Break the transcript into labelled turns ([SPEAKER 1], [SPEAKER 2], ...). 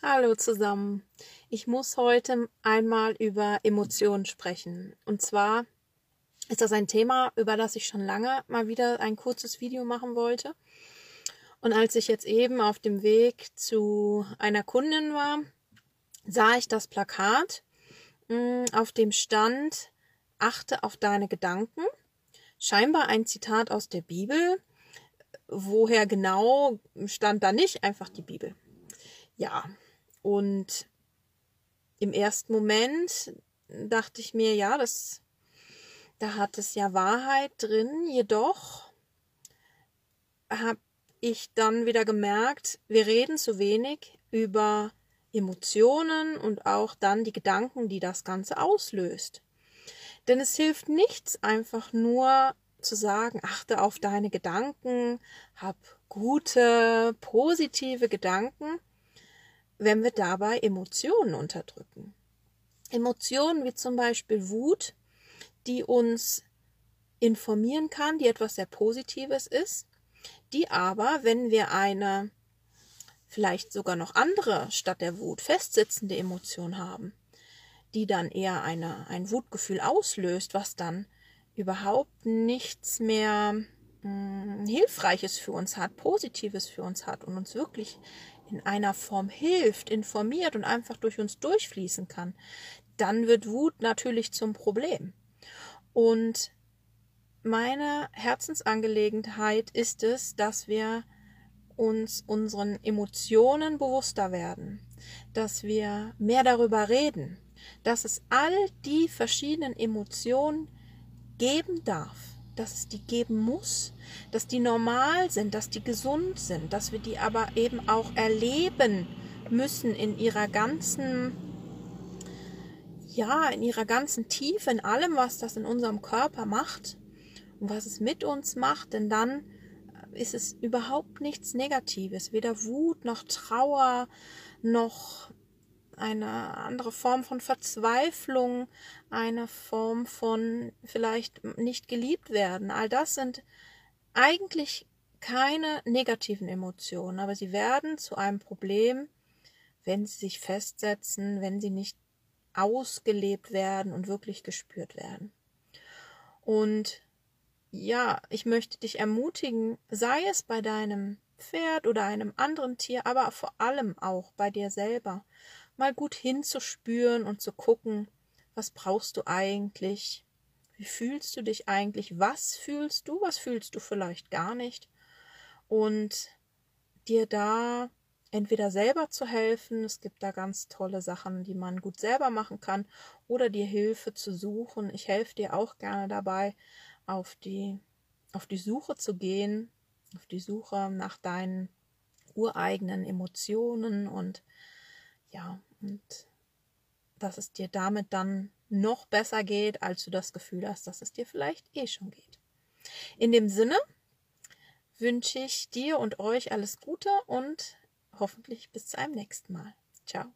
[SPEAKER 1] Hallo zusammen. Ich muss heute einmal über Emotionen sprechen. Und zwar ist das ein Thema, über das ich schon lange mal wieder ein kurzes Video machen wollte. Und als ich jetzt eben auf dem Weg zu einer Kundin war, sah ich das Plakat, mm, auf dem stand, achte auf deine Gedanken. Scheinbar ein Zitat aus der Bibel. Woher genau stand da nicht einfach die Bibel. Ja, und im ersten Moment dachte ich mir, ja, das, da hat es ja Wahrheit drin, jedoch habe ich dann wieder gemerkt, wir reden zu wenig über Emotionen und auch dann die Gedanken, die das Ganze auslöst. Denn es hilft nichts, einfach nur zu sagen, achte auf deine Gedanken, hab gute, positive Gedanken, wenn wir dabei Emotionen unterdrücken. Emotionen wie zum Beispiel Wut, die uns informieren kann, die etwas sehr Positives ist, die aber, wenn wir eine vielleicht sogar noch andere statt der Wut festsitzende Emotion haben, die dann eher eine, ein Wutgefühl auslöst, was dann überhaupt nichts mehr Hilfreiches für uns hat, Positives für uns hat und uns wirklich in einer Form hilft, informiert und einfach durch uns durchfließen kann, dann wird Wut natürlich zum Problem. Und meine Herzensangelegenheit ist es, dass wir uns unseren Emotionen bewusster werden, dass wir mehr darüber reden, dass es all die verschiedenen Emotionen geben darf dass es die geben muss, dass die normal sind, dass die gesund sind, dass wir die aber eben auch erleben müssen in ihrer ganzen, ja, in ihrer ganzen Tiefe, in allem, was das in unserem Körper macht und was es mit uns macht, denn dann ist es überhaupt nichts Negatives, weder Wut noch Trauer noch eine andere Form von Verzweiflung, eine Form von vielleicht nicht geliebt werden. All das sind eigentlich keine negativen Emotionen, aber sie werden zu einem Problem, wenn sie sich festsetzen, wenn sie nicht ausgelebt werden und wirklich gespürt werden. Und ja, ich möchte dich ermutigen, sei es bei deinem Pferd oder einem anderen Tier, aber vor allem auch bei dir selber mal gut hinzuspüren und zu gucken, was brauchst du eigentlich? Wie fühlst du dich eigentlich? Was fühlst du? Was fühlst du vielleicht gar nicht? Und dir da entweder selber zu helfen, es gibt da ganz tolle Sachen, die man gut selber machen kann, oder dir Hilfe zu suchen. Ich helfe dir auch gerne dabei, auf die, auf die Suche zu gehen, auf die Suche nach deinen ureigenen Emotionen und ja, und dass es dir damit dann noch besser geht, als du das Gefühl hast, dass es dir vielleicht eh schon geht. In dem Sinne wünsche ich dir und euch alles Gute und hoffentlich bis zu einem nächsten Mal. Ciao.